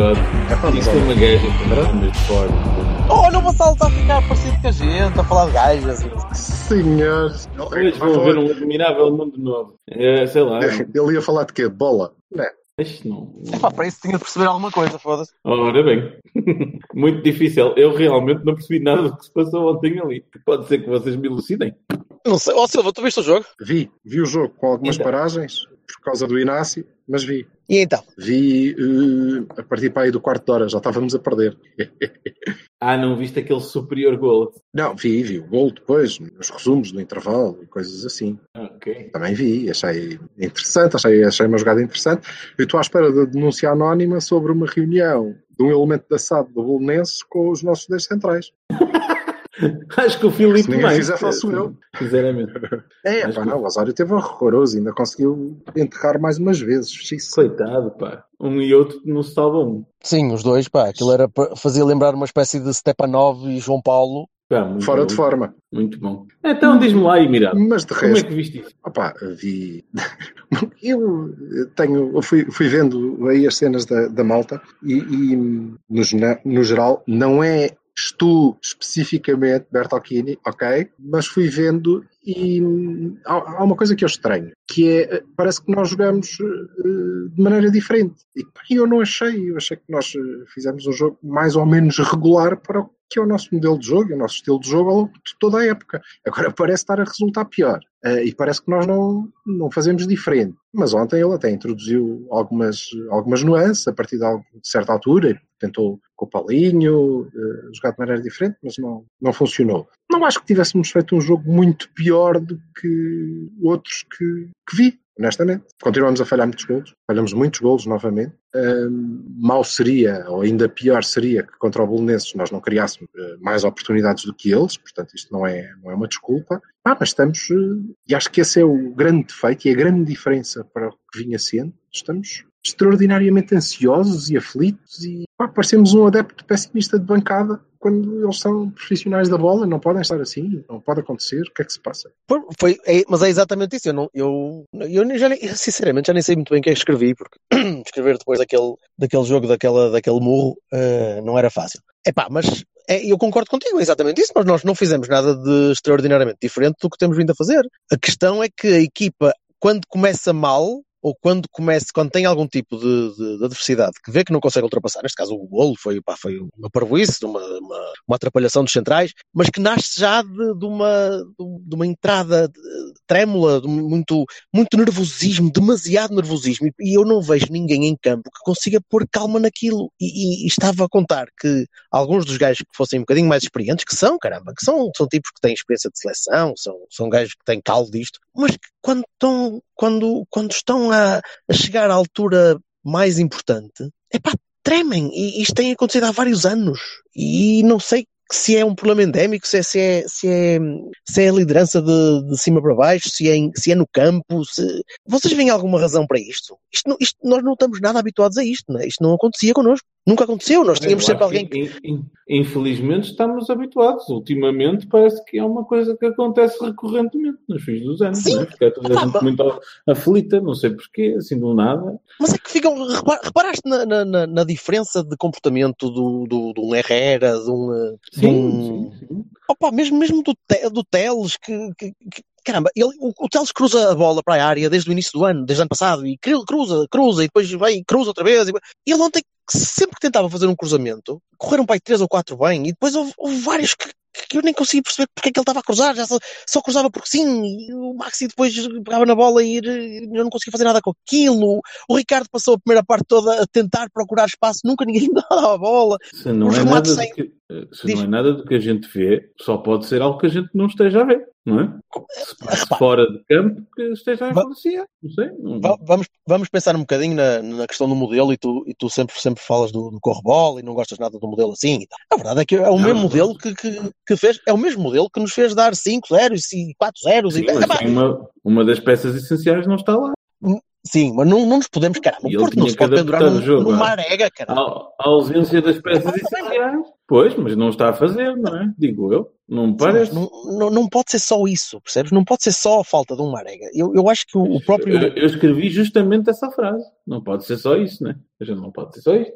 God. Isto é uma gaja que anda de fora. Oh, não vou saltar a ficar parecido com a gente, a falar de gajas. Senhor. Hoje vão ver um admirável mundo novo. É, sei lá. Ele ia falar de quê? Bola? Não. Isto não. Epá, para isso tinha de perceber alguma coisa, foda-se. Ora bem. Muito difícil. Eu realmente não percebi nada do que se passou ontem ali. Pode ser que vocês me elucidem. Não sei. Ó Silva, tu viste o jogo? Vi. Vi o jogo com algumas Então. paragens por causa do Inácio, mas vi. E então? Vi eh, a partir para aí do quarto de hora, já estávamos a perder. Ah, não viste aquele superior gol? Não, vi, vi o gol depois, nos resumos do intervalo e coisas assim. Ok. Também vi, achei interessante, achei, achei uma jogada interessante. Eu estou à espera da denúncia anónima sobre uma reunião de um elemento da SAD do Bolonenses com os nossos dois centrais. Acho que o Filipe Se ninguém mais. fizer, faço eu. Sinceramente. É, Mas pá, que- não, o Osório teve horroroso, ainda conseguiu enterrar mais umas vezes. Xis. Coitado, pá. Um e outro não se salvam. Sim, os dois, pá. Aquilo era, fazia lembrar uma espécie de Stepanov e João Paulo. Pá, Fora bom. de forma. Muito bom. Então diz-me lá, Emirado. Mas de Como é resto, que viste isso? opá, vi. Eu tenho, eu fui, fui vendo aí as cenas da, da malta e, e, no, no geral não é estou especificamente Bertolini, ok, mas fui vendo e há, uma coisa que eu estranho, que é, parece que nós jogamos eh, de maneira diferente. E eu não achei, eu achei que nós eh, fizemos um jogo mais ou menos regular para o que é o nosso modelo de jogo, o nosso estilo de jogo ao longo de toda a época. Agora parece estar a resultar pior. Eh, e parece que nós não, não fazemos diferente. Mas ontem ele até introduziu algumas, algumas nuances a partir de certa altura. Tentou com o Paulinho eh, jogar de maneira diferente, mas não, não funcionou. Não acho que tivéssemos feito um jogo muito pior do que outros que, que vi, honestamente. Continuamos a falhar muitos golos, falhamos muitos golos novamente. Mal seria, ou ainda pior seria, que contra o Bolonenses nós não criássemos eh, mais oportunidades do que eles, portanto isto não é, não é uma desculpa. Ah, mas estamos, eh, e acho que esse é o grande defeito e a grande diferença para o que vinha sendo. Estamos extraordinariamente ansiosos e aflitos e pá, parecemos um adepto pessimista de bancada quando eles são profissionais da bola, não podem estar assim, não pode acontecer, o que é que se passa? Foi, foi- é- mas é exatamente isso. Eu, não, eu, eu já nem, sinceramente já nem sei muito bem o que é que escrevi, porque escrever depois daquele, daquele jogo, daquela, daquele murro, eh, não era fácil. Epá, mas é, eu concordo contigo, é exatamente isso. Nós, nós não fizemos nada de extraordinariamente diferente do que temos vindo a fazer. A questão é que a equipa, quando começa mal, ou quando começa, quando tem algum tipo de, de- de adversidade que vê que não consegue ultrapassar, neste caso o golo foi, pá, foi uma parvoíce, uma, uma, uma atrapalhação dos centrais, mas que nasce já de, de uma, de uma entrada trêmula, muito, muito nervosismo, demasiado nervosismo, e, e eu não vejo ninguém em campo que consiga pôr calma naquilo. E, e- e estava a contar que alguns dos gajos que fossem um bocadinho mais experientes, que são, caramba, que são, são tipos que têm experiência de seleção, são, são gajos que têm caldo disto, mas que quando estão, quando, quando estão a, a chegar à altura mais importante, é pá, tremem. E isto tem acontecido há vários anos. E não sei se é um problema endémico, se é, se é, se é, se é a liderança de, de cima para baixo, se é, se é no campo. Se... Vocês veem alguma razão para isto? Isto, isto? Nós não estamos nada habituados a isto. Não é? Isto não acontecia connosco. Nunca aconteceu. Nós tínhamos Eu sempre alguém que, in- in- Infelizmente estamos habituados. Ultimamente parece que é uma coisa que acontece recorrentemente nos fins dos anos. Sim. Não é? Fica toda a gente muito aflita, não sei porquê, assim do nada. Mas é que ficam. repa- Reparaste na, na- na- diferença de comportamento do, do, de um Herrera, de um. eh, de Sim, um- sim, sim. Opa, mesmo, mesmo do, Te- do Teles, que, que- que- caramba, ele, o, o Teles cruza a bola para a área desde o início do ano, desde o ano passado, e cru- cruza, cruza, e depois vai, e cruza outra vez. E, ele ontem, sempre que tentava fazer um cruzamento, correram para aí três ou quatro bem, e depois houve, houve vários que, que eu nem conseguia perceber porque é que ele estava a cruzar, já só, só cruzava porque sim, e o Maxi depois pegava na bola e ir, eu não conseguia fazer nada com aquilo. O Ricardo passou a primeira parte toda a tentar procurar espaço, nunca ninguém dava a bola. Se não, Os é nada, sem- que, se Diz. não é nada do que a gente vê, só pode ser algo que a gente não esteja a ver, não é? Se Repara. fora de campo, que esteja a influenciar. Não sei. Não, Va- Vamos, vamos pensar um bocadinho na, na questão do modelo e tu, e tu sempre, sempre falas do, do correbol e não gostas nada do modelo assim. A verdade é que é o Não, mesmo não modelo que, que, que fez, é o mesmo modelo que nos fez dar 5 zeros e 4 zeros. Sim, e, uma, uma das peças essenciais não está lá. sim, mas não, não nos podemos, caramba, o Porto não se pode pendurar num, jogo, numa ah. arega, cara. A, a ausência das peças essenciais. Pois, mas não está a fazer, não é? Digo eu. Não me parece. não, não, não pode ser só isso, percebes? Não pode ser só a falta de uma arega. Eu, eu acho que o, o próprio. Eu, eu escrevi justamente essa frase. Não pode ser só isso, né? A gente não pode ser só isto.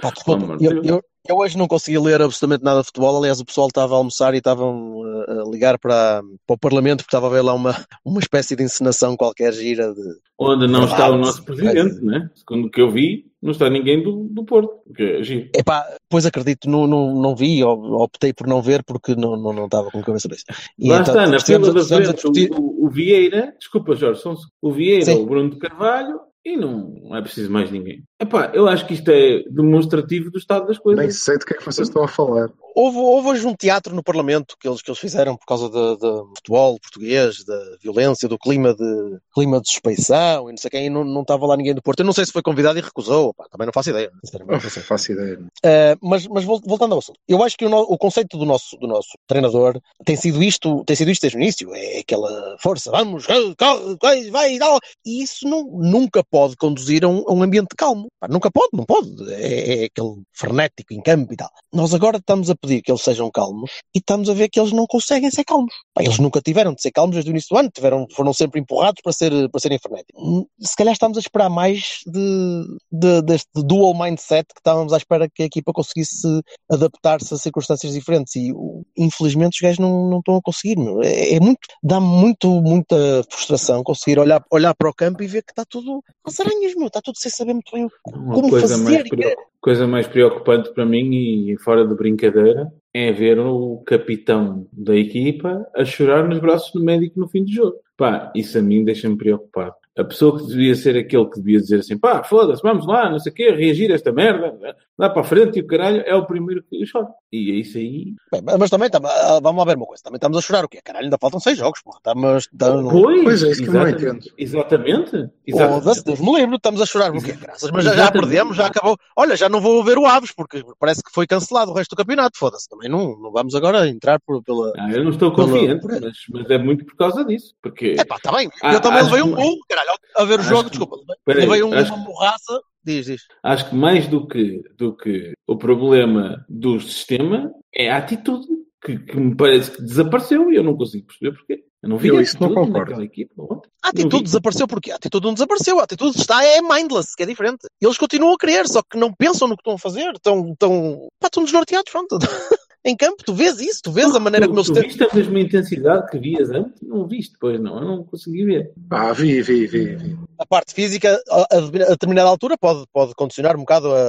Pá, eu, eu, eu hoje não consegui ler absolutamente nada de futebol. Aliás, o pessoal estava a almoçar e estavam uh, a ligar para, para o Parlamento porque estava a ver lá uma, uma espécie de encenação qualquer gira de. Onde não está o nosso presidente, né? Segundo o que eu vi, não está ninguém do, do Porto. Que é giro. Epá, pois acredito, não, não, não vi, optei por não ver porque não, não, não estava com a cabeça disso. E Lá então, está, na fila da frente, discutir- o, o- Vieira, desculpa Jorge, segundo. o Vieira, Sim. o Bruno de Carvalho, e não é preciso mais ninguém. Epá, eu acho que isto é demonstrativo do estado das coisas. Nem sei do que é que vocês estão a falar. Houve, houve hoje um teatro no Parlamento que eles, que eles fizeram por causa do futebol português, da violência, do clima de, clima de suspeição e não sei quem, e não, não estava lá ninguém do Porto. Eu não sei se foi convidado e recusou, pá, também não faço ideia, sinceramente. Não faço ideia. Uh, mas, mas vol- voltando ao assunto, eu acho que o, no- o conceito do nosso, do nosso treinador tem sido isto, tem sido isto desde o início, é aquela força, vamos, corre, vai, vai, dá. e isso não, nunca pode conduzir a um, a um ambiente calmo. Pá, nunca pode, não pode. É, é aquele frenético em campo e tal. Nós agora estamos a pedir que eles sejam calmos e estamos a ver que eles não conseguem ser calmos. Pá, eles nunca tiveram de ser calmos desde o início do ano, tiveram, foram sempre empurrados para, ser, para serem frenéticos. Hum, Se calhar estamos a esperar mais de, de- deste dual mindset que estávamos à espera que a equipa conseguisse adaptar-se a circunstâncias diferentes e infelizmente os gajos não, não estão a conseguir. meu. É, é muito, dá-me muito, muita frustração conseguir olhar, olhar para o campo e ver que está tudo às aranhas, meu, está tudo sem saber muito bem Uma como fazer. Coisa mais preocupante para mim e fora de brincadeira é ver o capitão da equipa a chorar nos braços do médico no fim do jogo. Pá, isso a mim deixa-me preocupado. A pessoa que devia ser aquele que devia dizer assim, pá, foda-se, vamos lá, não sei o quê, reagir a esta merda, dá para a frente e o caralho, é o primeiro que chora. E é isso aí. Bem, mas também, tam- ah, vamos lá ver uma coisa, também estamos a chorar o quê? Caralho, ainda faltam seis jogos, porra. Estamos, estamos, Pois, Pois é, isso que eu não exatamente. entendo. Exatamente. Foda-se, Deus me livre, estamos a chorar o quê? Graças, mas já, já Exatamente. perdemos, já acabou. Olha, já não vou ver o Aves, porque parece que foi cancelado o resto do campeonato, foda-se. Também não, não vamos agora entrar por, pela... Ah, eu não estou Pela- confiante, mas, mas é muito por causa disso. Porque Epá, está bem, Ah, eu também levei um gol, caralho, a ver o jogo, que- desculpa, levei um, acho- uma borraça, diz, diz. acho que mais do que, do que o problema do sistema é a atitude que, que me parece que desapareceu e eu não consigo perceber porquê. Eu não vi Eu isso não atitude concordo. naquela equipa ontem. A Não atitude desapareceu porquê? A atitude não desapareceu. A atitude está é mindless, que é diferente. Eles continuam a querer, só que não pensam no que estão a fazer. Estão, estão, pá, estão desnorteados, pronto. em campo, tu vês isso, tu vês a maneira tu, como eles tu têm. viste a mesma intensidade que vias antes? Não viste, pois não, eu não consegui ver. Ah, vi, vi, vi. vi. A parte física, a, a, determinada altura, pode, pode condicionar um bocado a,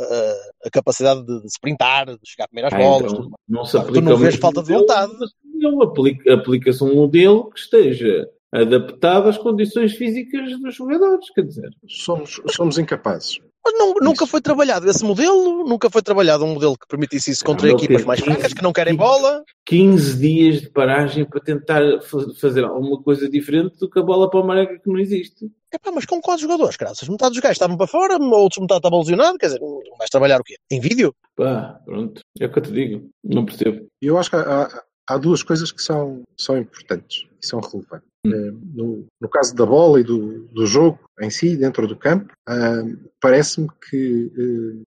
a, capacidade de, de sprintar, de chegar primeiro às Ah, bolas. então, tudo. não se Claro, tu aplica não vês falta de modelo, vontade. mas Não aplica- aplica-se um modelo que esteja adaptado às condições físicas dos jogadores, quer dizer. Somos, somos incapazes. Mas não- nunca foi trabalhado esse modelo, nunca foi trabalhado um modelo que permitisse isso contra não equipas mais 15, fracas, que não querem 15. bola. 15 dias de paragem para tentar fa- fazer alguma coisa diferente do que a bola para o Marega que não existe. Epá, mas com quantos jogadores, graças? Metade dos gajos estavam para fora, outros metade estavam lesionados, quer dizer, não vais trabalhar o quê? Em vídeo? Pá, pronto. É o que eu te digo. Não percebo. E eu acho que há, há- há duas coisas que são, são importantes e são relevantes. Eh, No, no caso da bola e do, do jogo em si, dentro do campo, ah, parece-me que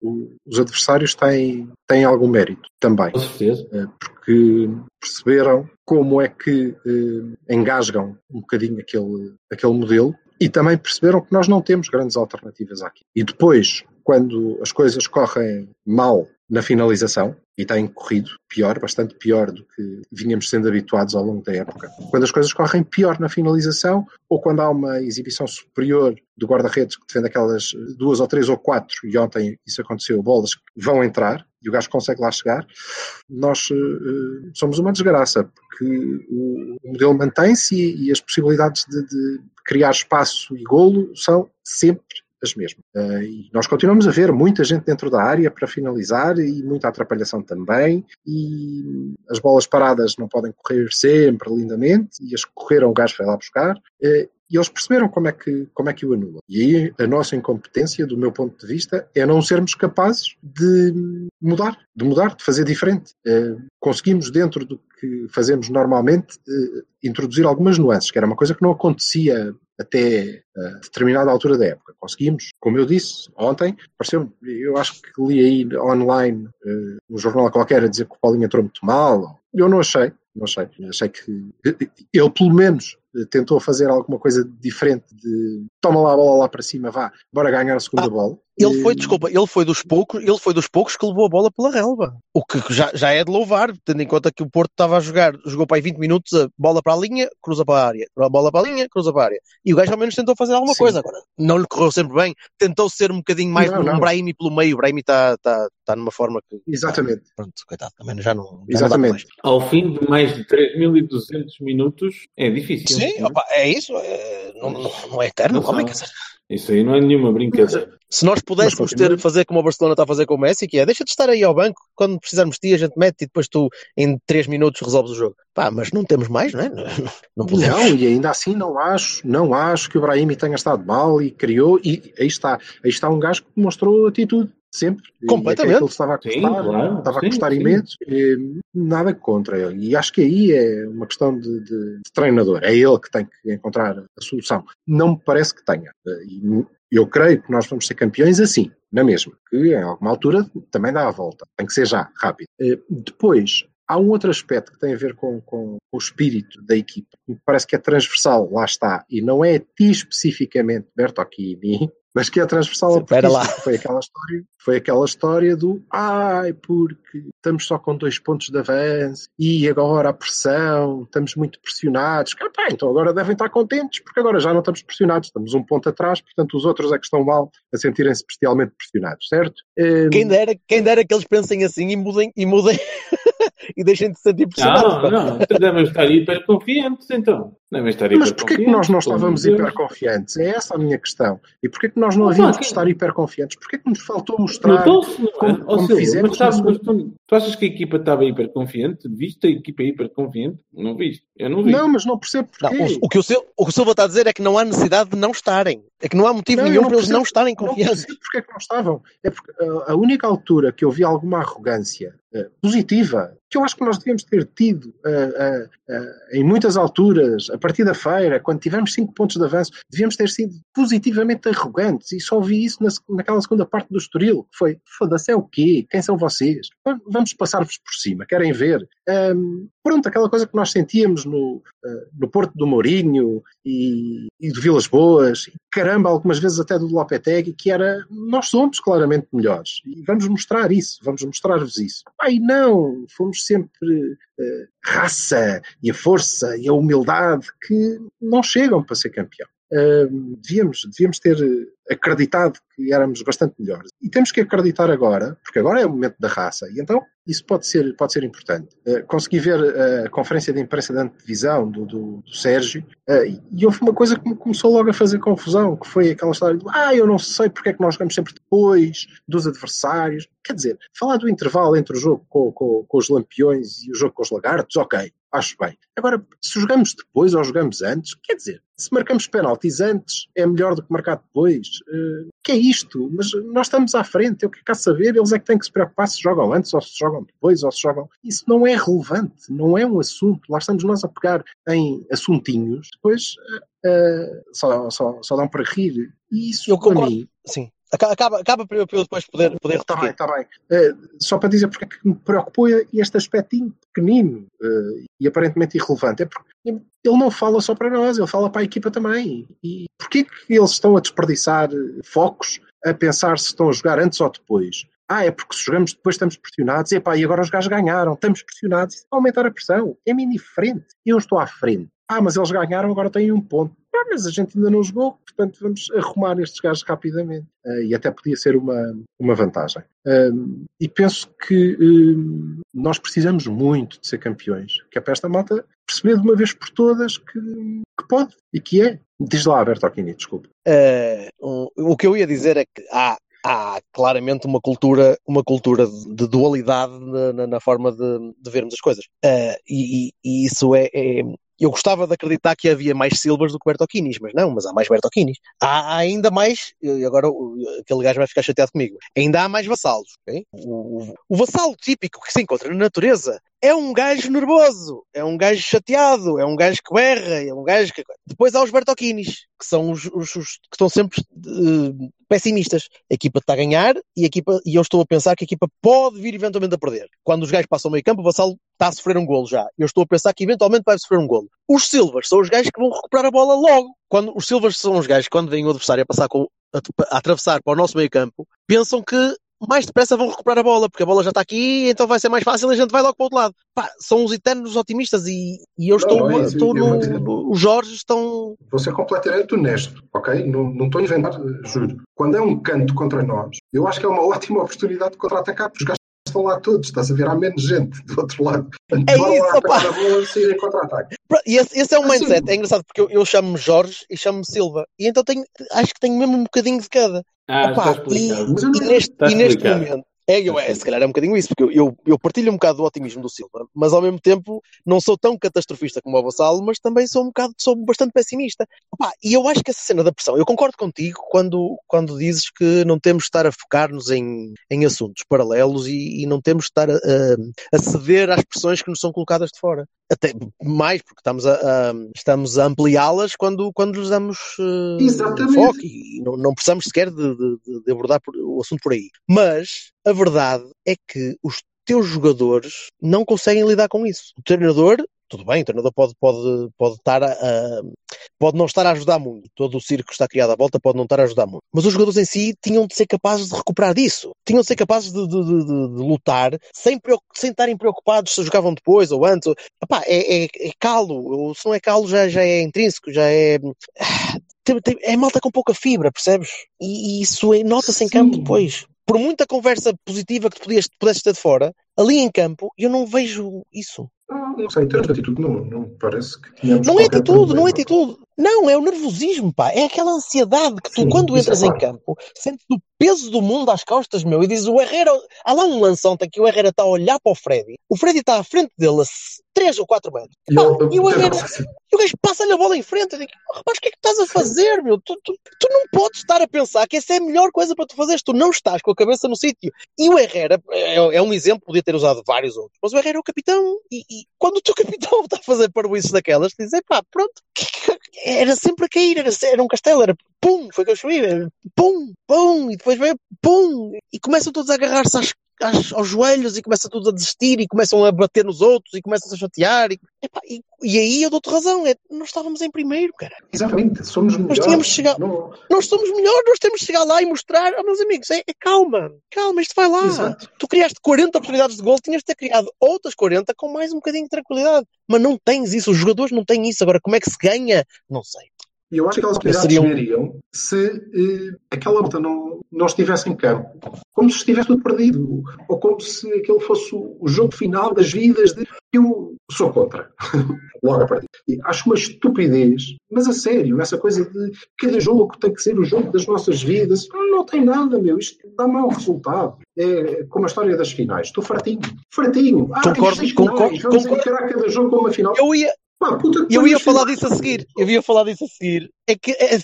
o- os adversários têm, têm algum mérito também. Com certeza. Eh, porque perceberam como é que engasgam um bocadinho aquele, aquele modelo e também perceberam que nós não temos grandes alternativas aqui. E depois, quando as coisas correm mal na finalização, e tem corrido pior, bastante pior do que vínhamos sendo habituados ao longo da época. Quando as coisas correm pior na finalização ou quando há uma exibição superior do guarda-redes que defende aquelas duas ou três ou quatro, e ontem isso aconteceu, bolas que vão entrar e o gajo consegue lá chegar, nós uh, somos uma desgraça, porque o, o modelo mantém-se e, e, as possibilidades de, de criar espaço e golo são sempre as mesmas. Uh, e nós continuamos a ver muita gente dentro da área para finalizar e muita atrapalhação também. E as bolas paradas não podem correr sempre lindamente, e as que correram o gajo vai lá buscar. Uh, e eles perceberam como é, que, como é que o anulam. E aí a nossa incompetência, do meu ponto de vista, é não sermos capazes de mudar, de mudar, de fazer diferente. Uh, conseguimos, dentro do que fazemos normalmente, introduzir algumas nuances, que era uma coisa que não acontecia até uh, determinada altura da época. Conseguimos, como eu disse ontem, pareceu eu acho que li aí online, uh, jornal qualquer, a dizer que o Paulinho entrou muito mal. Eu não achei, não achei. Achei que ele, pelo menos, tentou fazer alguma coisa diferente de toma lá a bola lá para cima, vá, bora ganhar a segunda ah, bola. Ele foi, desculpa, ele foi dos poucos, ele foi dos poucos que levou a bola pela relva. O que já, já é de louvar, tendo em conta que o Porto estava a jogar, jogou para aí 20 minutos, a bola para a linha, cruza para a área, a bola para a linha, cruza para a área. E o gajo ao menos tentou fazer alguma Sim. coisa agora. Não lhe correu sempre bem, tentou ser um bocadinho mais não, um não. Brahimi pelo meio, o Brahimi está tá, tá numa forma que. Exatamente. Pronto, coitado, também já não. Já Exatamente. Não Ao fim de mais de 3.200 minutos é difícil. Sim, opa, é isso, é, não, não, é eterno, como é que isso aí não é nenhuma brincadeira. Se nós pudéssemos ter, fazer como o Barcelona está a fazer com o Messi, que é deixa de estar aí ao banco, quando precisarmos de ti a gente mete e depois tu em 3 minutos resolves o jogo. Pá, mas não temos mais, não é? Não, podemos. não e ainda assim não acho, não acho que o Brahimi tenha estado mal e criou, e aí está, aí está um gajo que mostrou atitude sempre. Completamente. Ele estava a custar, sim, claro. estava sim, a custar sim. imenso, nada contra ele. E acho que aí é uma questão de, de, de, treinador. É ele que tem que encontrar a solução. Não me parece que tenha. E eu creio que nós vamos ser campeões assim, na mesma, que em alguma altura também dá a volta. Tem que ser já, rápido. Eh, depois, há um outro aspecto que tem a ver com, com, com o espírito da equipa, que me parece que é transversal, lá está, e não é a ti especificamente, Bertocchini, mas que é transversal ao Sim, lá. Foi aquela história, foi aquela história do ai, porque estamos só com dois pontos de avanço e agora a pressão, estamos muito pressionados. Ah, pá, então agora devem estar contentes, porque agora já não estamos pressionados, estamos um ponto atrás, portanto os outros é que estão mal a sentirem-se bestialmente pressionados, certo? Um... Quem, dera, quem dera que eles pensem assim e mudem, e mudem e deixem de se sentir pressionados. Não, não, devem estar hiperconfiantes então. Devem estar Mas porquê que nós não estávamos hiperconfiantes? É essa a minha questão. E porquê que nós não havíamos de estar hiperconfiantes? Porquê que nos faltou mostrar como, como fizemos? Mas, mas tu, tu, achas que a equipa estava hiperconfiante? Viste a equipa hiperconfiante? Não viste? Eu não vi. Não, mas não percebo porquê. Não, o, o, que o, Silva, o que o Silva está a dizer é que não há necessidade de não estarem. É que não há motivo não, nenhum para eles não estarem confiantes. Não percebo porque é que não estavam. É porque a única altura que eu vi alguma arrogância positiva que eu acho que nós devíamos ter tido uh, uh, uh, em muitas alturas, a partir da feira, quando tivemos cinco pontos de avanço, devíamos ter sido positivamente arrogantes e só vi isso na, naquela segunda parte do Estoril, que foi, foda-se, é o quê? Quem são vocês? Vamos passar-vos por cima, querem ver? Um, pronto, aquela coisa que nós sentíamos no, no Porto do Mourinho e, e do Vilas Boas, e, caramba, algumas vezes até do Lopetegui, que era, nós somos claramente melhores e vamos mostrar isso, vamos mostrar-vos isso. Ai não, fomos sempre uh, raça e a força e a humildade que não chegam para ser campeão. Devíamos, devíamos ter acreditado que éramos bastante melhores. E temos que acreditar agora, porque agora é o momento da raça, e então isso pode ser, pode ser importante. Uh, consegui ver uh, a conferência de imprensa da antevisão do, do, do Sérgio, e houve uma coisa que me começou logo a fazer confusão, que foi aquela história de ah, eu não sei porque é que nós jogamos sempre depois dos adversários. Quer dizer, falar do intervalo entre o jogo com, com, com os lampiões e o jogo com os lagartos, ok, acho bem. Agora, se jogamos depois ou jogamos antes, quer dizer, se marcamos penaltis antes, é melhor do que marcar depois. Uh, que é isto? Mas nós estamos à frente, eu quero saber, eles é que têm que se preocupar se jogam antes ou se jogam depois ou se jogam. Isso não é relevante, não é um assunto. Lá estamos nós a pegar em assuntinhos, depois uh, só, só, só dão para rir. E isso, eu concordo. mim, sim. Acaba, acaba para eu depois poder, poder Está bem, está bem. Uh, só para dizer porque é que me preocupou este aspectinho pequenino uh, e aparentemente irrelevante. É porque ele não fala só para nós, ele fala para a equipa também. E porquê que eles estão a desperdiçar focos a pensar se estão a jogar antes ou depois? Ah, é porque se jogamos depois estamos pressionados. Epá, e agora os gajos ganharam, estamos pressionados. Isso vai aumentar a pressão. É-me indiferente. Eu estou à frente. Ah, mas eles ganharam, agora têm um ponto. Ah, mas a gente ainda não jogou, portanto vamos arrumar estes gajos rapidamente. Uh, e até podia ser uma, uma vantagem. Uh, e penso que uh, nós precisamos muito de ser campeões, que é para esta malta perceber de uma vez por todas que, que pode e que é. Diz lá, Bertolini, desculpe. Um, o que eu ia dizer é que há há claramente uma cultura, uma cultura de dualidade na, na forma de, de, vermos as coisas. Uh, e, e, isso é, é, eu gostava de acreditar que havia mais Silvers do que Bertocchinis, mas não, mas há mais Bertocchinis. Há ainda mais, e agora aquele gajo vai ficar chateado comigo, ainda há mais vassalos. Okay? O, o, o vassalo típico que se encontra na natureza é um gajo nervoso, é um gajo chateado, é um gajo que berra, é um gajo que. Depois há os Bertocchinis, que são os, os, os que estão sempre uh, pessimistas. A equipa está a ganhar e, a equipa, e eu estou a pensar que a equipa pode vir eventualmente a perder. Quando os gajos passam meio campo, o Vassalo está a sofrer um golo já. Eu estou a pensar que eventualmente vai sofrer um golo. Os Silvers são os gajos que vão recuperar a bola logo. Quando, os Silvers são os gajos que, quando vem o adversário a passar com, a, a atravessar para o nosso meio campo, pensam que mais depressa vão recuperar a bola, porque a bola já está aqui, então vai ser mais fácil e a gente vai logo para o outro lado. Pá, são os eternos otimistas e, e eu estou, não, não é estou no, no, Os Jorge estão. Vou ser completamente honesto, ok? Não, não estou a inventar, juro. Quando é um canto contra nós, eu acho que é uma ótima oportunidade de contra-atacar, porque os gajos estão lá todos, estás a ver? Há menos gente do outro lado. É isso, pá. A bola e contra-ataque. E esse, esse, é o assim, mindset, é engraçado, porque eu, eu chamo-me Jorge e chamo-me Silva, e então tenho, acho que tenho mesmo um bocadinho de cada. Ah, Opa. E, e, neste, e neste momento, é, eu, é, se calhar é um bocadinho isso, porque eu, eu, partilho um bocado do otimismo do Silva, mas ao mesmo tempo não sou tão catastrofista como o Vassalo, mas também sou um bocado, sou bastante pessimista. Opa, e eu acho que essa cena da pressão, eu concordo contigo quando, quando dizes que não temos de estar a focar-nos em, em assuntos paralelos e, e não temos de estar a, a, a, ceder às pressões que nos são colocadas de fora. Até mais, porque estamos a, a estamos a ampliá-las quando, quando lhes damos uh, foco e não, não precisamos sequer de, de, de abordar o assunto por aí. Mas a verdade é que os teus jogadores não conseguem lidar com isso. O treinador, tudo bem, o treinador pode, pode, pode, estar a, a, pode não estar a ajudar muito. Todo o circo que está criado à volta pode não estar a ajudar muito. Mas os jogadores em si tinham de ser capazes de recuperar disso. Tinham de ser capazes de, de, de, de lutar sem, sem estarem preocupados se jogavam depois ou antes. Epá, é, é, é calo. Se não é calo, já, já é intrínseco, já é é malta com pouca fibra, percebes? E, isso é, nota-se em campo depois por muita conversa positiva que tu podias, pudesses ter de fora, ali em campo, eu não vejo isso. Não, sei, em termos de atitude, não, não parece que tínhamos. Não é atitude, não é atitude. Não, é o nervosismo, pá. É aquela ansiedade que tu, Sim, quando é entras é em campo, sentes o peso do mundo às costas, meu, e dizes o Herrera. Há lá um lanção tem que o Herrera está a olhar para o Freddy. O Freddy está à frente dele a 3 ou 4 metros. E, pá, eu, e o Herrera. E o gajo passa-lhe a bola em frente. Eu digo, rapaz, o que é que estás a fazer, meu? Tu, tu, tu, não podes estar a pensar que essa é a melhor coisa para tu fazeres. Tu não estás com a cabeça no sítio. E o Herrera é, é, um exemplo, podia ter usado vários outros, mas o Herrera é o capitão. E, e quando o teu capitão está a fazer isso daquelas, tu dizes, pá, pronto, era sempre a cair, era, era um castelo, era pum, foi que eu escrevi, pum, pum, e depois veio pum, e começam todos a agarrar-se às aos joelhos e começa tudo a desistir e começam a bater nos outros e começam a chatear. E, epá, e, e aí eu dou-te razão, é, nós estávamos em primeiro, cara. Exatamente, somos melhores. Nós tínhamos chegar, não... nós somos melhores, nós temos de chegar lá e mostrar, oh, meus amigos, é, é calma, calma, isto vai lá. Exato. Tu criaste 40 oportunidades de gol, tinhas de ter criado outras 40 com mais um bocadinho de tranquilidade. Mas não tens isso, os jogadores não têm isso. Agora, como é que se ganha? Não sei. E eu acho que seriam... chegariam se eh, aquela luta não, não estivesse em campo, como se estivesse tudo perdido, ou como se aquele fosse o jogo final das vidas. De... Eu sou contra, logo a partir. E acho uma estupidez, mas a sério, essa coisa de cada jogo tem que ser o jogo das nossas vidas, não tem nada, meu, isto dá mau resultado. É como a história das finais. Estou fartinho, fartinho. Ah, concordo, concordo, Vamos concordo. encarar cada jogo como uma final. Eu ia, eu ia falar disso a seguir. Eu ia falar disso a seguir. É que é,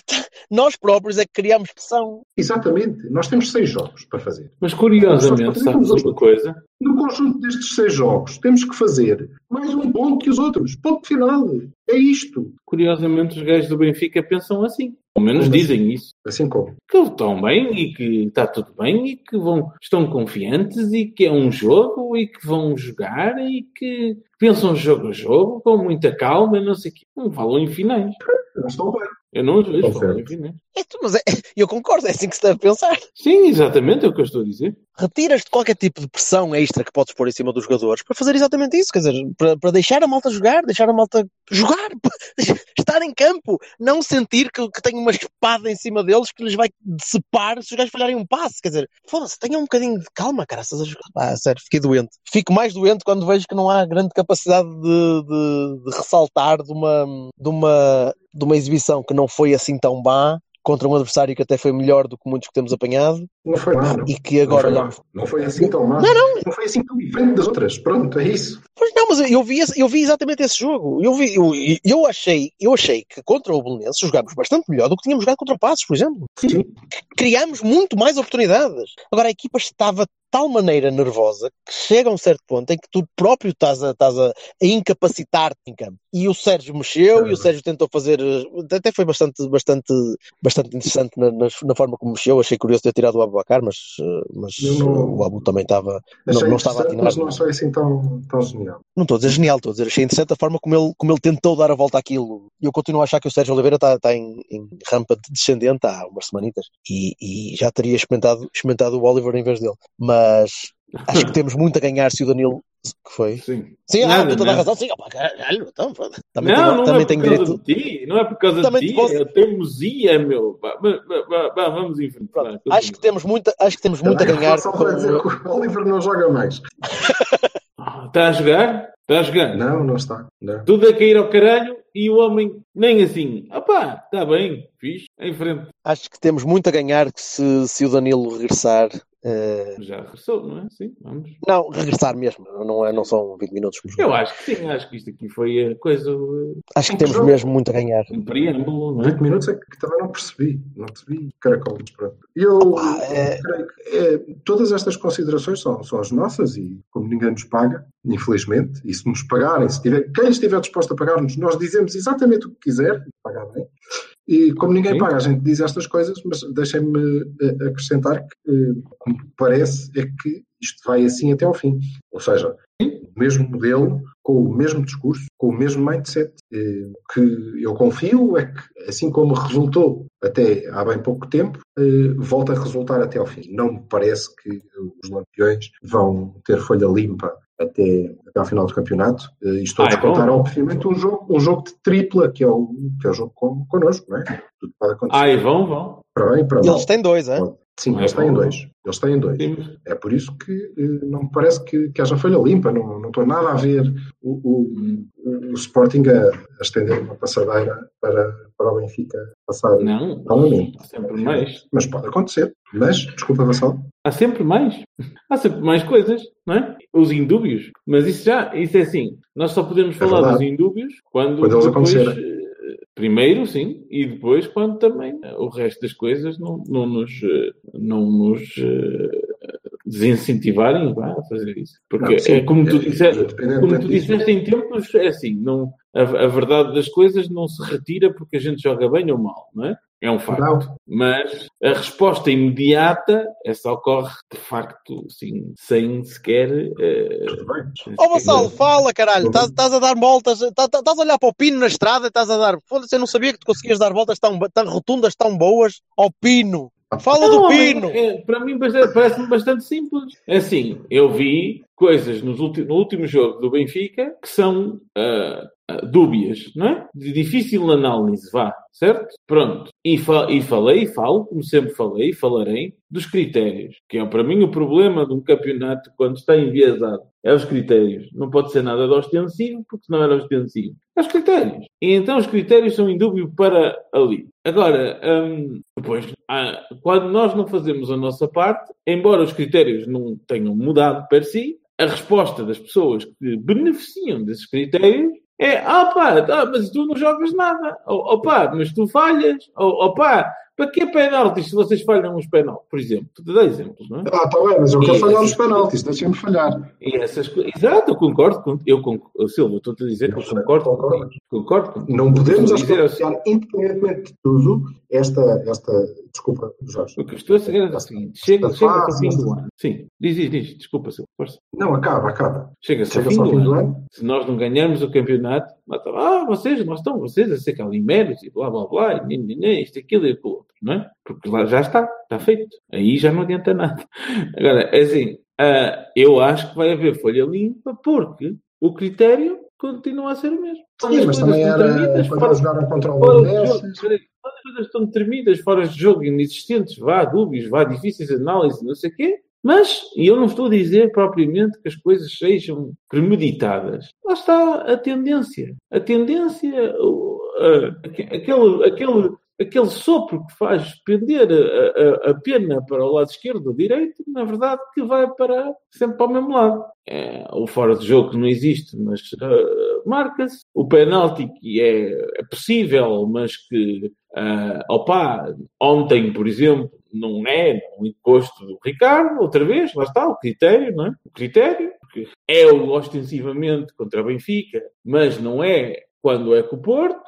nós próprios é que criamos pressão. Exatamente. Nós temos seis jogos para fazer. Mas curiosamente, sabes uma coisa? No conjunto destes seis jogos, temos que fazer mais um ponto que os outros. Ponto final. É isto. Curiosamente, os gajos do Benfica pensam assim. Pelo menos como dizem assim? isso. Assim como? Que estão bem e que está tudo bem e que vão, estão confiantes e que é um jogo e que vão jogar e que pensam jogo a jogo com muita calma e não sei o quê. Não falam em finais. Não estão bem. Eu não os vejo Confere. falar em finés. É, tu- mas é- eu concordo, é assim que se deve pensar. Sim, exatamente, é o que eu estou a dizer. Retiras de qualquer tipo de pressão extra que podes pôr em cima dos jogadores para fazer exatamente isso, quer dizer, para, para deixar a malta jogar, deixar a malta jogar, estar em campo, não sentir que, que tem uma espada em cima deles que lhes vai decepar se os gajos falharem um passe, quer dizer, foda-se, tenham um bocadinho de calma, cara, a jogar. Ah, sério, fiquei doente. Fico mais doente quando vejo que não há grande capacidade de, de- de ressaltar de uma, de, uma, de uma exibição que não foi assim tão má contra um adversário que até foi melhor do que muitos que temos apanhado Não foi má, não. e que agora não, foi não foi assim tão má. Não, não. foi assim tão diferente das outras. Pronto, é isso. Pois não, mas eu vi, eu vi exatamente esse jogo. Eu, vi, eu, eu, achei, eu achei que contra o Belenenses jogámos bastante melhor do que tínhamos jogado contra o Passos, por exemplo. Sim. Criámos muito mais oportunidades. Agora a equipa estava de tal maneira nervosa que chega a um certo ponto em que tu próprio estás a, estás a, a incapacitar-te em campo. E o Sérgio mexeu e o Sérgio tentou fazer. eh, Até foi bastante, bastante, bastante interessante na, na, na forma como mexeu. Achei curioso ter tirado o Abubacar, mas, mas não- o Abu também estava. Não, não estava a atinar. mas não achei assim tão, tão genial. Não estou a dizer genial, estou a dizer achei interessante a forma como ele, como ele tentou dar a volta àquilo. E eu continuo a achar que o Sérgio Oliveira está está em, em rampa de descendente há umas semanitas e, e já teria experimentado, experimentado o Oliver em vez dele. Mas acho que temos muito a ganhar se o Danilo. Que foi? Sim. Sim, ah, Nada, tem toda a nada. razão. Sim, opa, caralho, então, foda. também não, tenho, não também é tenho causa direito. de ti, não é por causa Também de ti, posso- é teimosia, meu. Vamos em frente. Pronto, Vá, acho que temos muito, acho que temos muito a ganhar. Só para dizer que o Oliver não joga mais. Ah, Está a jogar? Está a jogar? Não, não está. Não. Tudo a cair ao caralho e o homem nem assim. Opá, está bem, fixe, em frente. Acho que temos muito a ganhar que se, se o Danilo regressar. Eh, Já regressou, não é? Sim, vamos. não, regressar mesmo, não, é, não são 20 minutos Eu acho que sim, acho que isto aqui foi a coisa, eh, Acho que temos mesmo muito a ganhar. um preâmbulo, não é? 20 minutos é que também não percebi. Não percebi caracol, eu Ah, é- creio que é, todas estas considerações são, são as nossas e como ninguém nos paga, infelizmente, e se nos pagarem, se tiver, quem estiver disposto a pagar-nos, nós dizemos exatamente o que quiser, pagar bem. E como ninguém Sim. paga, a gente diz estas coisas, mas deixem-me eh, acrescentar que, eh, como parece, é que isto vai assim até ao fim. Ou seja, o mesmo modelo, com o mesmo discurso, com o mesmo mindset. Eh, O que eu confio é que, assim como resultou até há bem pouco tempo, eh, volta a resultar até ao fim. Não me parece que os lampiões vão ter folha limpa até, até ao final do campeonato. Eh, E estou a Ah, é descontar, bom. obviamente, um jogo, um jogo de tripla, que é o, que é o jogo con, connosco, não é? Tudo pode acontecer. Ah, e vão, vão. Para bem para mal. Eles têm dois, é? Sim, Ah, eles é têm dois. Eles têm dois. Sim, É por isso que eh, não me parece que, que haja folha limpa. Não, não estou nada a ver o, o- o- Sporting a, a estender uma passadeira para, para o Benfica passar Não, novamente. há sempre mais. Mas pode acontecer. Mas, desculpa, Vassal. Há sempre mais. Há sempre mais coisas, não é? Os indúbios. Mas isso já, isso é assim. Nós só podemos É falar dos verdade. indúbios quando, Quando eles depois, acontecerem. Primeiro, sim, e depois quando também o resto das coisas não, não nos, eh, não nos eh, desincentivarem vá, a fazer isso. Porque Não, sim, é como tu é- disseste, independentemente como tu disseste em tempos, é assim, não, a, a verdade das coisas não se retira porque a gente joga bem ou mal, não é? É um facto. Não. Mas a resposta imediata, essa ocorre de facto, sim, sem sequer. Tudo bem. sem Ó Vassal, fala caralho, estás estás a dar voltas, estás estás a olhar para o pino na estrada e estás a dar. Foda-se, eu não sabia que tu conseguias dar voltas tão, tão rotundas, tão boas ao pino. Fala do Não, pino. é- para mim parece-me bastante simples. É Assim, eu vi coisas nos ulti- no último jogo do Benfica que são ah, ah, dúbias, não é? De difícil análise, vá, certo? Pronto. E, fa- e falei, e falo, como sempre falei, e falarei, dos critérios. Que é para mim o problema de um campeonato quando está enviesado. É os critérios. Não pode ser nada de ostensivo, porque não era ostensivo. É os critérios. E então os critérios são indúbio para ali. Agora, hum, depois, quando nós não fazemos a nossa parte, embora os critérios não tenham mudado per si, a resposta das pessoas que beneficiam desses critérios é ah pá, tá, mas tu não jogas nada. Ou oh, mas tu falhas. Ou oh, para que penaltis se vocês falham os penaltis? Por exemplo, tu dá exemplos, não é? Ah, está bem, mas eu quero E- falhar os penaltis, deixem-me falhar. E essas. Exato, eu concordo com. Eu concordo, Silva, estou-te a dizer que eu concordo concordo. Concordo. Não podemos dizer associar, independentemente de tudo, esta, esta. Desculpa, Jorge. O que eu estou a dizer é o seguinte: chega- chega-se ao fim do ano. Sim, diz, diz, diz. Desculpa, Silva. força. Não, acaba, acaba. Chega-se ao Chega-se fim ao do ano. Se nós não ganharmos o campeonato, ah, vocês, nós estão, vocês a ser calimeros e blá blá blá, e, nem, isto, aquilo e aquilo outro, não é? Porque lá já está, está feito. Aí já não adianta nada. Agora, é assim, uh, eu acho que vai haver folha limpa porque o critério continua a ser o mesmo. Sim, mas também era quando eles jogaram contra o Udinese. As coisas estão determinadas, fora de jogo, inexistentes, vá, dúbios, vá, difíceis de análise, não sei o quê. Mas, e eu não estou a dizer propriamente que as coisas sejam premeditadas. Lá está a tendência. A tendência, aquele, aquele, aquele sopro que faz pender a, a, a, pena para o lado esquerdo ou direito, na verdade, que vai para sempre para o mesmo lado. É, o fora de jogo não existe, mas uh, marca-se. O penalti que é, é possível, mas que, uh, opa, ontem, por exemplo, não é um encosto do Ricardo, outra vez, lá está, o critério, não é? O critério, que é o ostensivamente contra a Benfica, mas não é quando é com o Porto,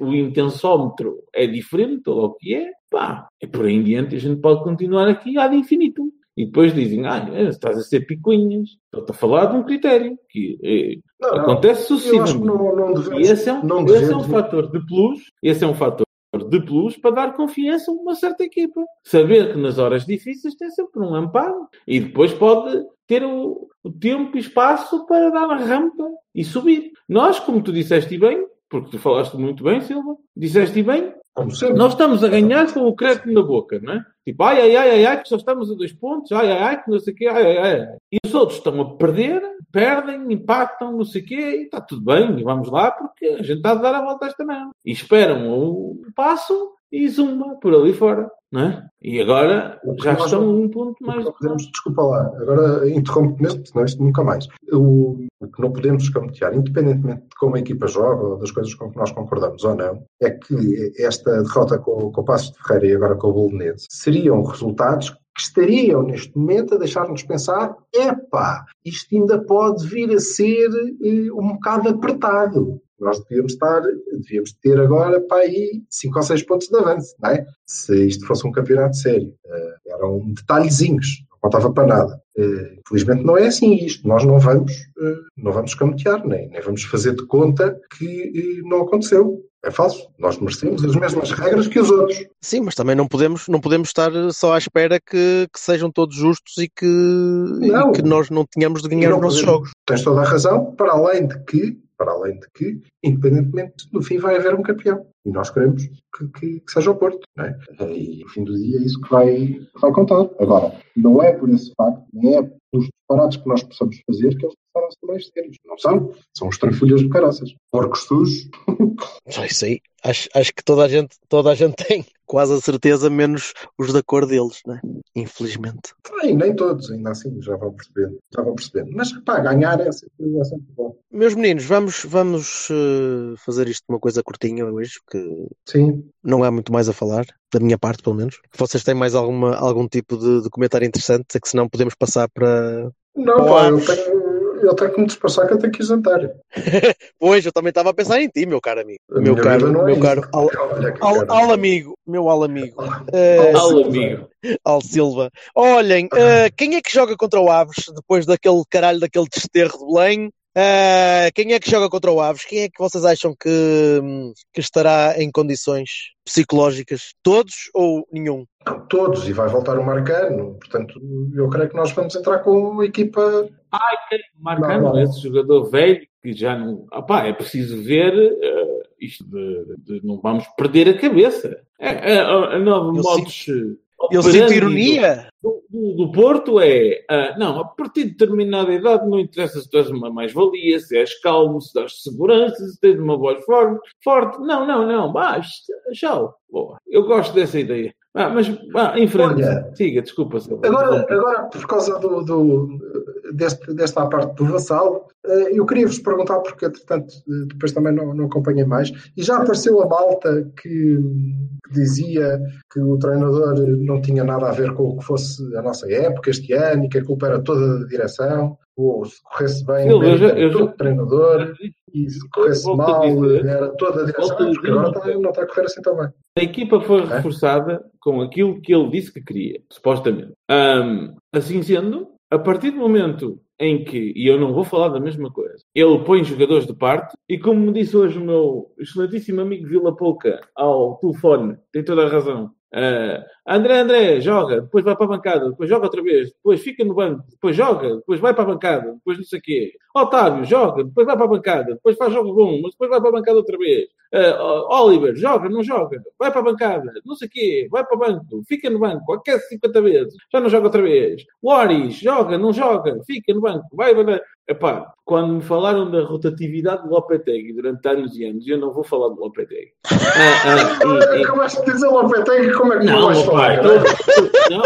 o intensómetro é diferente, ou o que é, pá, é por aí em diante a gente pode continuar aqui ad infinito. E depois dizem, ah, estás a ser picuinhas. Estou a falar de um critério que eh, não, acontece não, sucessivamente. Não, não devemos, e esse é um, esse é um fator de plus, esse é um fator de plus para dar confiança a uma certa equipa. Saber que nas horas difíceis tem sempre um amparo e depois pode ter o, o tempo e espaço para dar a rampa e subir. Nós, como tu disseste bem, porque tu falaste muito bem, Silva, disseste bem, nós estamos a ganhar com o crédito na boca, não é? Tipo, ai, ai, ai, ai, ai, que só estamos a dois pontos, ai, ai, ai, que não sei o quê, ai, ai, ai. E os outros estão a perder, perdem, impactam, não sei o quê, e está tudo bem, vamos lá, porque a gente está a dar a volta esta merda. E esperam o passo e zumba por ali fora. Não é? E agora já estão não, um ponto mais. Não podemos, desculpa lá, agora interrompo neste, senão isto nunca mais. O, o que não podemos escamotear, independentemente de como a equipa joga ou das coisas com que nós concordamos ou não, é que esta derrota com, com o Passos de Ferreira e agora com o Bolonense seriam resultados que estariam neste momento a deixar-nos pensar: epá, isto ainda pode vir a ser eh, um bocado apertado. Nós devíamos estar, devíamos ter agora para aí 5 ou 6 pontos de avanço, não é? Se isto fosse um campeonato sério. Uh, eram detalhezinhos, não contava para nada. Uh, felizmente não é assim isto. Nós não vamos, uh, não vamos camutear, nem, nem vamos fazer de conta que não aconteceu. É falso. Nós merecemos as mesmas regras que os outros. Sim, mas também não podemos, não podemos estar só à espera que, que sejam todos justos e que, e que nós não tenhamos de ganhar os nossos jogos. Tens toda a razão, para além de que para além de que, independentemente, no fim vai haver um campeão. E nós queremos que, que, que seja o Porto. É? E no fim do dia é isso que vai, que vai contar. Agora, não é por esse facto, nem é pelos disparates que nós possamos fazer que eles passaram a ser mais sérios. Não são. São os tranfolhas de caraças. Porcos sujos. Isso aí. Acho, acho que toda a, gente, toda a gente tem quase a certeza, menos os da cor deles, né? infelizmente. Sim, nem todos, ainda assim, já vão percebendo. Já vão percebendo. Mas para ganhar é sempre, é sempre bom. Meus meninos, vamos, vamos uh, fazer isto uma coisa curtinha hoje, que Sim. não há muito mais a falar, da minha parte pelo menos. Vocês têm mais alguma, algum tipo de, de comentário interessante? É que senão podemos passar para. Não, pá, eu tenho eu tenho que me dispersar que eu tenho que ir jantar. pois, eu também estava a pensar em ti, meu caro amigo. A meu caro, é meu caro al, al, al, amigo, meu al amigo. Uh, al amigo. Al Silva. Olhem, uh, quem é que joga contra o Aves depois daquele caralho, daquele desterro de Belém? Uh, quem é que joga contra o Aves? Quem é que vocês acham que, que estará em condições psicológicas? Todos ou nenhum? Todos, e vai voltar o Marcano. Portanto, eu creio que nós vamos entrar com a equipa. Ai, Marcano, não, não. esse jogador velho que já não. Opá, é preciso ver uh, isto de, de, Não vamos perder a cabeça. É, é, a nova modos. Eu sinto ironia. Do, do, do Porto é, uh, não, a partir de determinada idade não interessa se tu és uma mais-valia, se és calmo, se dás segurança, se tens uma voz forte, forte. Não, não, não, basta, tchau. Boa. Eu gosto dessa ideia. Ah, mas ah, em frente, Olha, siga, desculpa. Agora, agora, por causa do, do deste, desta parte do Vassal, eh, eu queria vos perguntar, porque entretanto depois também não, não acompanhei mais, e já apareceu a malta que, que, dizia que o treinador não tinha nada a ver com o que fosse a nossa época este ano e que a culpa era toda da direção, ou se corresse bem eu, eu, eu, todo o treinador e se corresse mal era toda a direção, porque agora está, não está a correr assim também. A equipa foi é? reforçada com aquilo que ele disse que queria, supostamente. Um, assim sendo, a partir do momento em que, e eu não vou falar da mesma coisa, ele põe jogadores de parte e, como me disse hoje o meu excelentíssimo amigo Vila Pouca ao telefone, tem toda a razão. Uh, André, André, joga, depois vai para a bancada, depois joga outra vez, depois fica no banco, depois joga, depois vai para a bancada, depois não sei o quê. Otávio, joga, depois vai para a bancada, depois faz jogo bom, mas depois vai para a bancada outra vez. Uh, Oliver, joga, não joga, vai para a bancada, não sei o quê, vai para o banco, fica no banco, aquece 50 vezes, já não joga outra vez. Waris, joga, não joga, fica no banco, vai, vai, vai. Epá, quando me falaram da rotatividade do Lopetegui durante anos e anos, eu não vou falar do Lopetegui. Ah, ah, e, Acabaste de dizer Lopetegui, como é que não, vais falar? Tô, tô, não,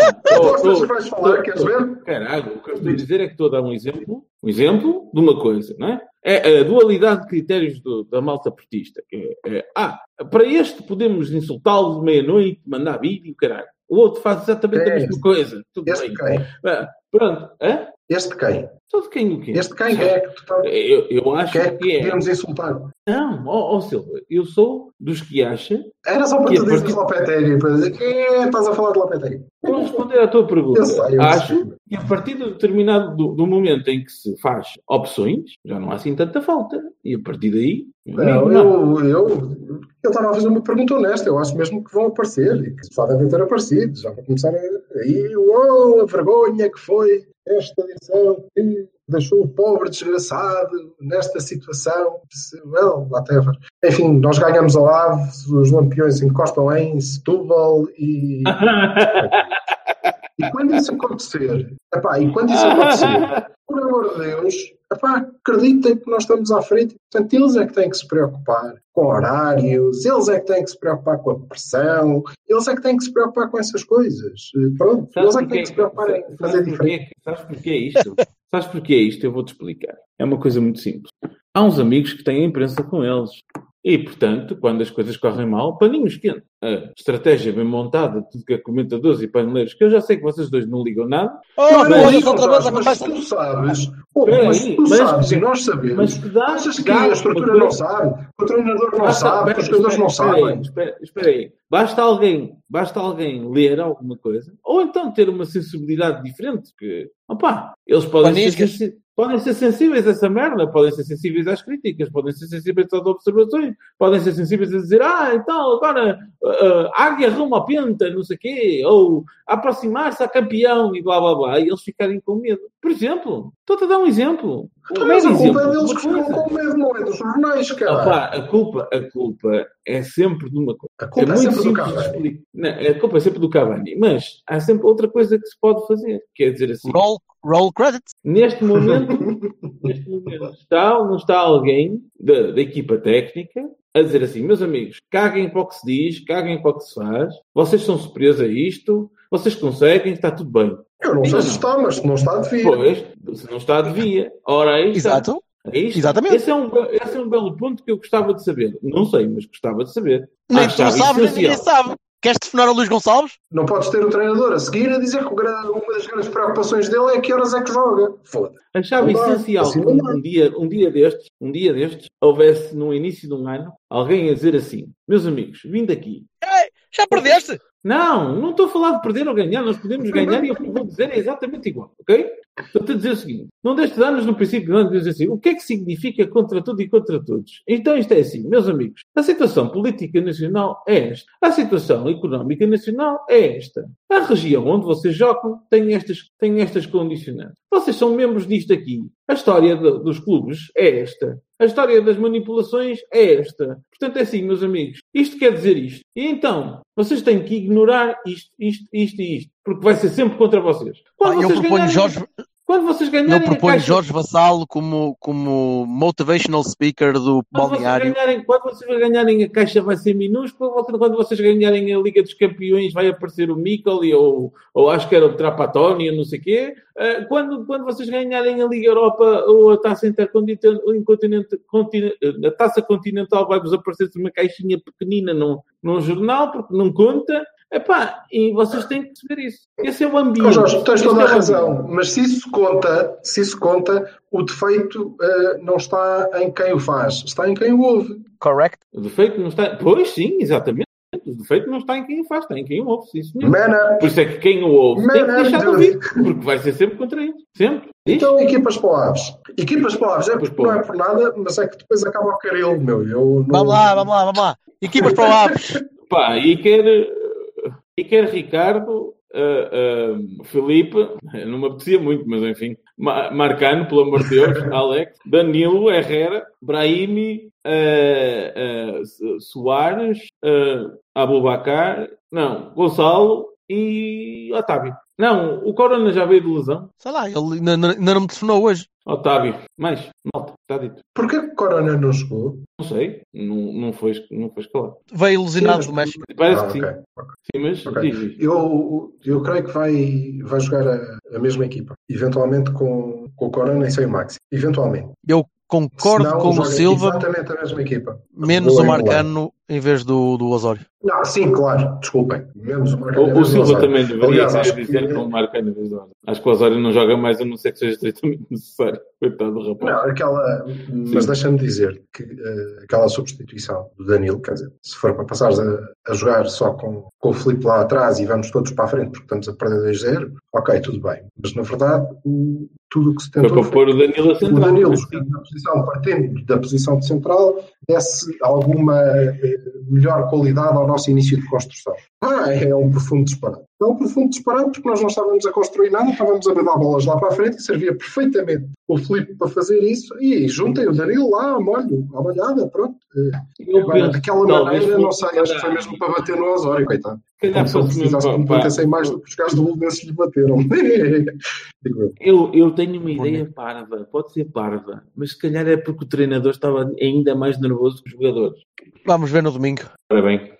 tô, tô, vais falar, queres ver? Caralho, o que eu estou a dizer é que estou a dar um exemplo, um exemplo de uma coisa, não é? É a dualidade de critérios do, da malta portista. É, é, ah, para este podemos insultá-lo de meia-noite, mandar vídeo, caralho. O outro faz exatamente é a mesma coisa. Tudo este bem. Quem? Ah, pronto. Hã? Este quem? De quem o quê? Este quem é que tu tá... eu, eu acho que é que, que é. podemos insultar. Não, ó oh, oh, Silva, eu sou dos que acha. Era só para tu dizer partir... Lopetegui, para dizer que estás a falar de Lopetegui. Vou responder à tua pergunta. Eu sei, eu acho sei. que a partir de determinado do, do, momento em que se faz opções, já não há assim tanta falta. E a partir daí. Não, não. eu, eu, eu estava a fazer uma pergunta honesta. Eu acho mesmo que vão aparecer e que só devem ter aparecido. Já para começar aí, uou, a vergonha que foi esta edição que deixou o pobre desgraçado nesta situação. Well, whatever. Enfim, nós ganhamos ao lado, os lampiões encostam em Setúbal e. e quando isso acontecer, epá, e quando isso acontecer, por amor de Deus, epá, acreditem que nós estamos à frente. Portanto, eles é que têm que se preocupar com horários, eles é que têm que se preocupar com a pressão, eles é que têm que se preocupar com essas coisas. Pronto, eles é que têm que se preocupar em fazer diferente. Sabes porquê é isto? Sabes porquê é isto? Eu vou-te explicar. É uma coisa muito simples. Há uns amigos que têm a imprensa com eles. E, portanto, quando as coisas correm mal, paninhos quentes. A estratégia bem montada, tudo que é comentadores e paneleiros, que eu já sei que vocês dois não ligam nada. Oh, não, mas, não, outra vez, mas, mas tu sabes, oh, mas tu mas, sabes e nós sabemos. Mas que dá, Achas que dá, a estrutura não sabe? O treinador não basta, sabe, os jogadores não sabem. Espera, espera aí. Basta alguém, basta alguém ler alguma coisa, ou então ter uma sensibilidade diferente, que, opá, eles podem ser, podem ser sensíveis a essa merda, podem ser sensíveis às críticas, podem ser sensíveis às observações, podem ser sensíveis a dizer, ah, então agora uh, águia rumo a penta, não sei o quê, ou aproximar-se a campeão e blá blá blá, e eles ficarem com medo. Por exemplo, estou-te a dar um exemplo. Então, mas a culpa exemplo, é deles que ficam com medo, não é dos jornais, cara. Opa, a, culpa, a culpa é sempre de uma coisa. A culpa é, é sempre do Cavani. Não, a culpa é sempre do Cavani, mas há sempre outra coisa que se pode fazer, quer dizer assim. Roll, roll credits. Neste momento, neste momento está ou não está alguém da, da equipa técnica a dizer assim, meus amigos, caguem para o que se diz, caguem para o que se faz, vocês são superiores a isto, vocês conseguem, está tudo bem. Eu não sei se está, mas se não está, devia. Pois, se não está, devia. Ora, aí está. Exato. Aí está. Exatamente. Esse é, um, esse é um belo ponto que eu gostava de saber. Não sei, mas gostava de saber. Nem tu sabes, nem ninguém sabe. Queres telefonar a Luís Gonçalves? Não podes ter o treinador a seguir a dizer que uma das grandes preocupações dele é que horas é que joga. Foda. Achava essencial assim que um, dia, um dia destes, um dia destes, houvesse no início de um ano alguém a dizer assim: meus amigos, vim daqui. Ei, já perdeste? Não, não estou a falar de perder ou ganhar, nós podemos ganhar e o que vou dizer é exatamente igual, ok? Estou a dizer o seguinte: não destes anos, no princípio ano, dizer assim, o que é que significa contra tudo e contra todos? Então isto é assim, meus amigos, a situação política nacional é esta, a situação económica nacional é esta, a região onde vocês jogam tem estas, tem estas condicionantes. Vocês são membros disto aqui. A história de, dos clubes é esta. A história das manipulações é esta. Portanto, é assim, meus amigos. Isto quer dizer isto. E então, vocês têm que ignorar isto, isto, isto e isto. Porque vai ser sempre contra vocês. Quando ah, vocês eu proponho ganharem... Jorge, quando vocês ganharem. Eu proponho caixa... Jorge Vassalo como, como motivational speaker do quando balneário. Vocês ganharem, quando vocês ganharem a caixa vai ser minúscula, quando vocês ganharem a Liga dos Campeões vai aparecer o Mikkel ou, ou acho que era o Trapatoni, não sei o quê. Eh, quando, quando vocês ganharem a Liga Europa ou a Taça Intercontinental, a Taça Continental vai-vos aparecer uma caixinha pequenina num, num jornal, porque não conta. Epá, e vocês têm que perceber isso. Esse é o ambiente. Oh, Jorge, tens toda é a razão, mas se isso conta, se isso conta, o defeito uh, não está em quem o faz, está em quem o ouve. Correct. O defeito não está. Pois sim, exatamente. O defeito não está em quem o faz, está em quem o ouve. Sim, senhor. Man. Por isso é que quem o ouve tem que Man deixar de ouvir, porque vai ser sempre contra eles. Sempre. Então, equipas para o Aves. Equipas para o Aves. É Equipas porque não é por nada, mas é que depois acaba o caril, meu. Eu não... Vamos lá, vamos lá, vamos lá. Equipas para o Aves. Pá, e quer, e quer Ricardo, ah, ah, Felipe, não me apetecia muito, mas enfim, Ma- Marcano, pelo amor de Deus, Alex, Danilo, Herrera, Brahimi, ah, ah, Su- Soares, Abubacar, não, Gonçalo e Otávio. Não, o Corona já veio de lesão. Sei lá, ele ainda, ainda não me telefonou hoje. Otávio, mais, malta, está dito. Porquê que o Corona não chegou? Não sei, não, não, foi, não foi escalado. Veio ilusionado do mas- México. Parece Ah, que sim. ok. Sim, mas Ok. diz, diz. Eu, eu creio que vai, vai jogar a, a mesma equipa. Eventualmente com, com o Corona e sem o Maxi. Eventualmente. Eu concordo Senão, com o Silva, Exatamente a mesma equipa. menos o enrolar. Marcano em vez do, do Osório. Não, sim, claro. Desculpem. Menos o Marcano. O, o Silva Osório. também deveria Aliás, querer acho que- dizer que não marca na vez da hora. Acho que o Osório não joga mais, a não ser que seja estritamente necessário. Coitado do rapaz. Não, aquela, mas deixa-me dizer que eh, aquela substituição do Danilo, quer dizer, se for para passares a, a jogar só com, com o Filipe lá atrás e vamos todos para a frente porque estamos a perder 2-0, ok, tudo bem. Mas na verdade, o- tudo o que se Foi tentou para pôr o Danilo a o central. Danilo mas jogando na posição, partindo da posição de central, desse alguma eh, melhor qualidade ao nosso início de construção. Ah, é um profundo disparate. É um profundo disparate porque nós não estávamos a construir nada, estávamos a mandar bolas lá para a frente e servia perfeitamente o Filipe para fazer isso e juntem o Danilo lá, a molho, à molhada, pronto. Agora, daquela maneira, não sei, acho que foi mesmo para bater no Osório, coitado. Se calhar se precisasse que me batessem mais do que os gajos do Bolonense lhe bateram. Eu, eu tenho uma ideia parva, pode ser parva, mas se calhar é porque o treinador estava ainda mais nervoso que os jogadores. Vamos ver no domingo.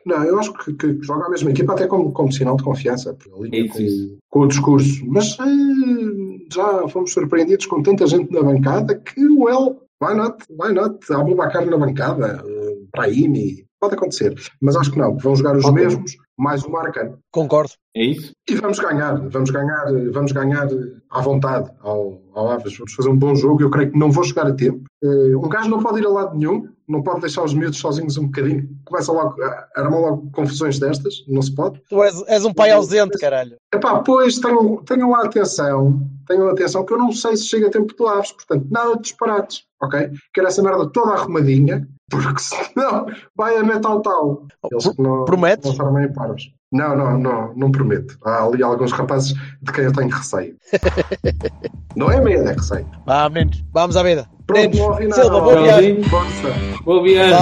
Não, eu acho que, que joga a mesma equipa até como, como sinal de confiança, É com, com o discurso. Mas eh, já fomos surpreendidos com tanta gente na bancada que, well, why not? Why not? Abubacar na bancada, eh, Brahimi, pode acontecer. Mas acho que não, vão jogar os mesmos, mais o Marcano. Concordo. é isso? E vamos ganhar, vamos ganhar, vamos ganhar à vontade ao, ao Aves. Vamos fazer um bom jogo. Eu creio que não vou chegar a tempo. Eh, um gajo não pode ir a lado nenhum, não pode deixar os miúdos sozinhos um bocadinho. Começa logo, a armar logo confusões destas, não se pode. Tu és, és um pai ausente, caralho. Epá, pois tenham, tenham lá atenção, tenham atenção que eu não sei se chega a tempo do Aves, portanto, nada de disparates, ok? Quero essa merda toda arrumadinha, porque senão vai a metal tal. Eles que não, Prometes? não paros. Não, não, não, não prometo. Há ali alguns rapazes de quem eu tenho receio. não é medo, é receio. Vá, meninos, vamos à vida. Pronto, Silva, boa viagem. Força. Boa viagem,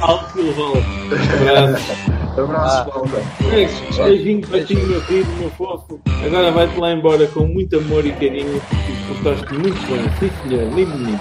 alto Silval. Abraço. Abraço, Ah. malta. Beijinho, beijinho, meu filho, meu fofo. Agora vai-te lá embora com muito amor e carinho, porque portaste muito bem. Sim, senhor, lindo menino.